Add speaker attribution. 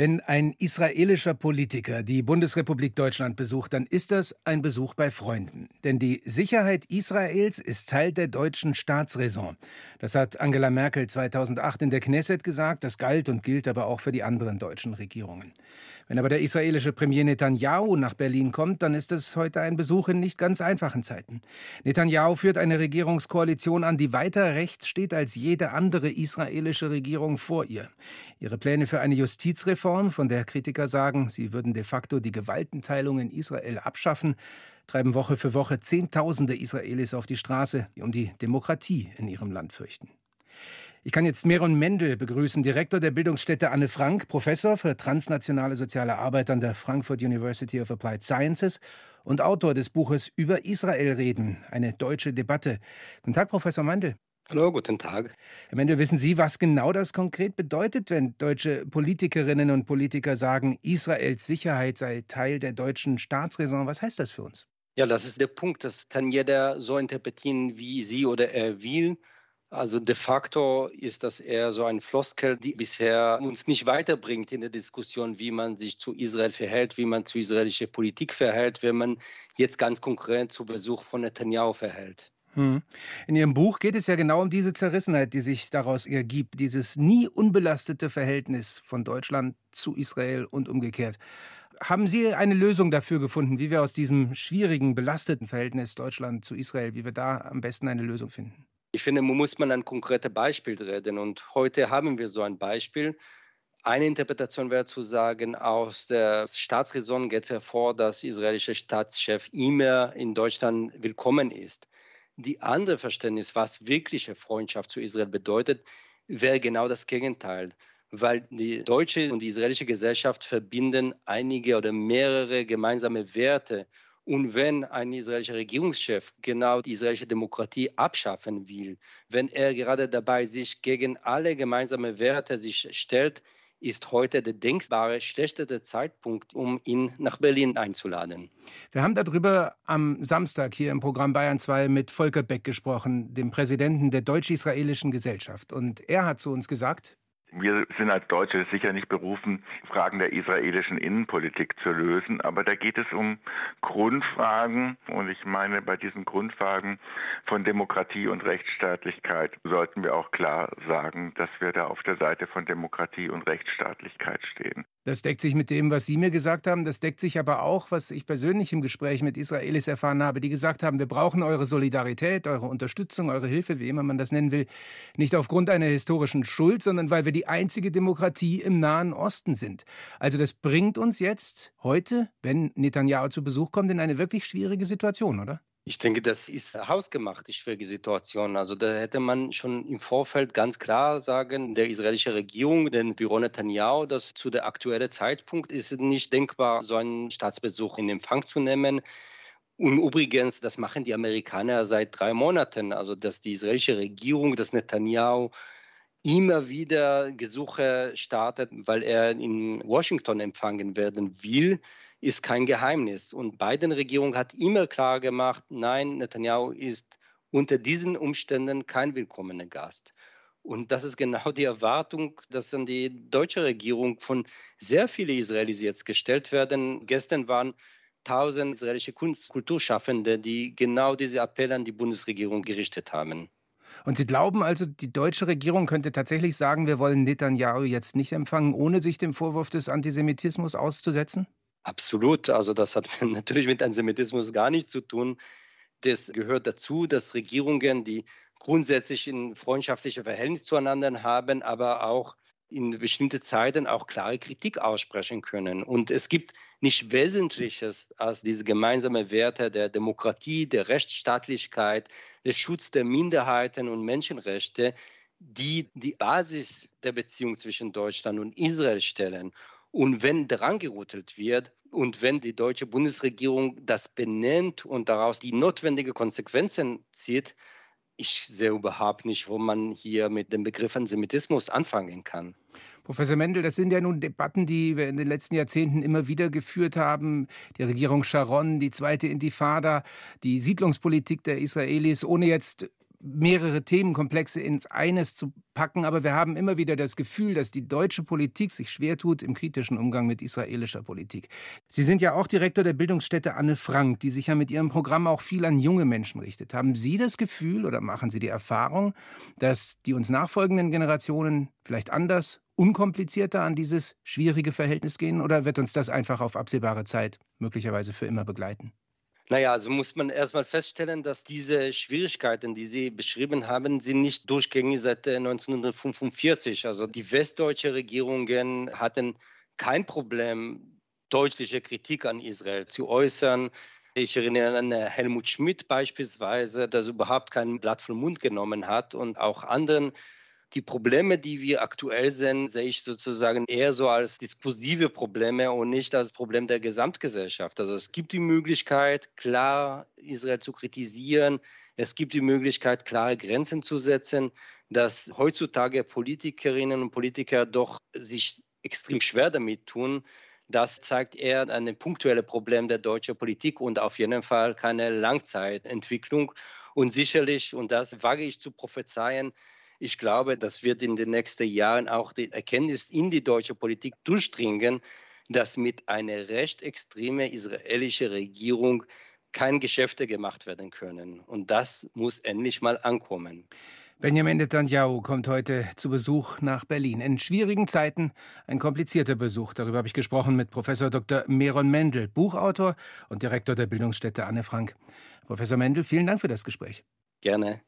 Speaker 1: Wenn ein israelischer Politiker die Bundesrepublik Deutschland besucht, dann ist das ein Besuch bei Freunden. Denn die Sicherheit Israels ist Teil der deutschen Staatsräson. Das hat Angela Merkel 2008 in der Knesset gesagt, das galt und gilt aber auch für die anderen deutschen Regierungen. Wenn aber der israelische Premier Netanyahu nach Berlin kommt, dann ist es heute ein Besuch in nicht ganz einfachen Zeiten. Netanyahu führt eine Regierungskoalition an, die weiter rechts steht als jede andere israelische Regierung vor ihr. Ihre Pläne für eine Justizreform, von der Kritiker sagen, sie würden de facto die Gewaltenteilung in Israel abschaffen, treiben Woche für Woche Zehntausende Israelis auf die Straße, die um die Demokratie in ihrem Land fürchten. Ich kann jetzt Meron Mendel begrüßen, Direktor der Bildungsstätte Anne Frank, Professor für transnationale soziale Arbeit an der Frankfurt University of Applied Sciences und Autor des Buches Über Israel reden, eine deutsche Debatte. Guten Tag, Professor Mendel.
Speaker 2: Hallo, guten Tag.
Speaker 1: Herr Mendel, wissen Sie, was genau das konkret bedeutet, wenn deutsche Politikerinnen und Politiker sagen, Israels Sicherheit sei Teil der deutschen Staatsräson? Was heißt das für uns?
Speaker 2: Ja, das ist der Punkt. Das kann jeder so interpretieren, wie sie oder er will. Also de facto ist das eher so ein Floskel, die bisher uns nicht weiterbringt in der Diskussion, wie man sich zu Israel verhält, wie man zu israelischer Politik verhält, wenn man jetzt ganz konkret zu Besuch von Netanyahu verhält.
Speaker 1: Hm. In Ihrem Buch geht es ja genau um diese Zerrissenheit, die sich daraus ergibt, dieses nie unbelastete Verhältnis von Deutschland zu Israel und umgekehrt. Haben Sie eine Lösung dafür gefunden, wie wir aus diesem schwierigen, belasteten Verhältnis Deutschland zu Israel, wie wir da am besten eine Lösung finden?
Speaker 2: Ich finde, muss man ein konkretes Beispiel reden. Und heute haben wir so ein Beispiel. Eine Interpretation wäre zu sagen, aus der Staatsräson geht hervor, dass israelische Staatschef immer in Deutschland willkommen ist. Die andere Verständnis, was wirkliche Freundschaft zu Israel bedeutet, wäre genau das Gegenteil, weil die deutsche und die israelische Gesellschaft verbinden einige oder mehrere gemeinsame Werte. Und wenn ein israelischer Regierungschef genau die israelische Demokratie abschaffen will, wenn er gerade dabei sich gegen alle gemeinsamen Werte sich stellt, ist heute der denkbare schlechteste Zeitpunkt, um ihn nach Berlin einzuladen.
Speaker 1: Wir haben darüber am Samstag hier im Programm Bayern 2 mit Volker Beck gesprochen, dem Präsidenten der Deutsch-Israelischen Gesellschaft. Und er hat zu uns gesagt,
Speaker 3: wir sind als Deutsche sicher nicht berufen, Fragen der israelischen Innenpolitik zu lösen, aber da geht es um Grundfragen und ich meine, bei diesen Grundfragen von Demokratie und Rechtsstaatlichkeit sollten wir auch klar sagen, dass wir da auf der Seite von Demokratie und Rechtsstaatlichkeit stehen.
Speaker 1: Das deckt sich mit dem, was Sie mir gesagt haben. Das deckt sich aber auch, was ich persönlich im Gespräch mit Israelis erfahren habe, die gesagt haben, wir brauchen eure Solidarität, eure Unterstützung, eure Hilfe, wie immer man das nennen will, nicht aufgrund einer historischen Schuld, sondern weil wir die einzige Demokratie im Nahen Osten sind. Also das bringt uns jetzt heute, wenn Netanyahu zu Besuch kommt, in eine wirklich schwierige Situation, oder?
Speaker 2: Ich denke, das ist hausgemacht, die schwierige Situation. Also da hätte man schon im Vorfeld ganz klar sagen, der israelischen Regierung, den Büro Netanyahu, dass zu der aktuellen Zeitpunkt ist nicht denkbar, so einen Staatsbesuch in Empfang zu nehmen. Und übrigens, das machen die Amerikaner seit drei Monaten. Also dass die israelische Regierung, dass Netanyahu immer wieder Gesuche startet, weil er in Washington empfangen werden will ist kein Geheimnis. Und Biden-Regierung hat immer klar gemacht, nein, Netanyahu ist unter diesen Umständen kein willkommener Gast. Und das ist genau die Erwartung, dass an die deutsche Regierung von sehr vielen Israelis jetzt gestellt werden. Gestern waren tausend israelische Kulturschaffende, die genau diese Appelle an die Bundesregierung gerichtet haben.
Speaker 1: Und Sie glauben also, die deutsche Regierung könnte tatsächlich sagen, wir wollen Netanyahu jetzt nicht empfangen, ohne sich dem Vorwurf des Antisemitismus auszusetzen?
Speaker 2: Absolut. Also das hat natürlich mit Antisemitismus gar nichts zu tun. Das gehört dazu, dass Regierungen, die grundsätzlich ein freundschaftliches Verhältnis zueinander haben, aber auch in bestimmten Zeiten auch klare Kritik aussprechen können. Und es gibt nicht Wesentliches als diese gemeinsamen Werte der Demokratie, der Rechtsstaatlichkeit, der Schutz der Minderheiten und Menschenrechte, die die Basis der Beziehung zwischen Deutschland und Israel stellen. Und wenn dran gerüttelt wird und wenn die deutsche Bundesregierung das benennt und daraus die notwendigen Konsequenzen zieht, ich sehe überhaupt nicht, wo man hier mit dem Begriff Antisemitismus anfangen kann.
Speaker 1: Professor Mendel, das sind ja nun Debatten, die wir in den letzten Jahrzehnten immer wieder geführt haben. Die Regierung Sharon, die zweite Intifada, die Siedlungspolitik der Israelis, ohne jetzt mehrere Themenkomplexe ins eines zu packen, aber wir haben immer wieder das Gefühl, dass die deutsche Politik sich schwer tut im kritischen Umgang mit israelischer Politik. Sie sind ja auch Direktor der Bildungsstätte Anne Frank, die sich ja mit ihrem Programm auch viel an junge Menschen richtet. Haben Sie das Gefühl oder machen Sie die Erfahrung, dass die uns nachfolgenden Generationen vielleicht anders, unkomplizierter an dieses schwierige Verhältnis gehen oder wird uns das einfach auf absehbare Zeit möglicherweise für immer begleiten?
Speaker 2: Naja, also muss man erstmal feststellen, dass diese Schwierigkeiten, die Sie beschrieben haben, sind nicht durchgängig seit 1945. Also die westdeutsche Regierungen hatten kein Problem, deutliche Kritik an Israel zu äußern. Ich erinnere an Helmut Schmidt beispielsweise, der überhaupt kein Blatt vom Mund genommen hat und auch anderen die Probleme, die wir aktuell sehen, sehe ich sozusagen eher so als diskursive Probleme und nicht als Problem der Gesamtgesellschaft. Also es gibt die Möglichkeit, klar Israel zu kritisieren. Es gibt die Möglichkeit, klare Grenzen zu setzen, dass heutzutage Politikerinnen und Politiker doch sich extrem schwer damit tun. Das zeigt eher ein punktuelles Problem der deutschen Politik und auf jeden Fall keine Langzeitentwicklung. Und sicherlich, und das wage ich zu prophezeien, ich glaube, das wird in den nächsten Jahren auch die Erkenntnis in die deutsche Politik durchdringen, dass mit einer recht extremen israelischen Regierung keine Geschäfte gemacht werden können. Und das muss endlich mal ankommen.
Speaker 1: Benjamin Netanyahu kommt heute zu Besuch nach Berlin. In schwierigen Zeiten ein komplizierter Besuch. Darüber habe ich gesprochen mit Professor Dr. Meron Mendel, Buchautor und Direktor der Bildungsstätte Anne Frank. Professor Mendel, vielen Dank für das Gespräch.
Speaker 2: Gerne.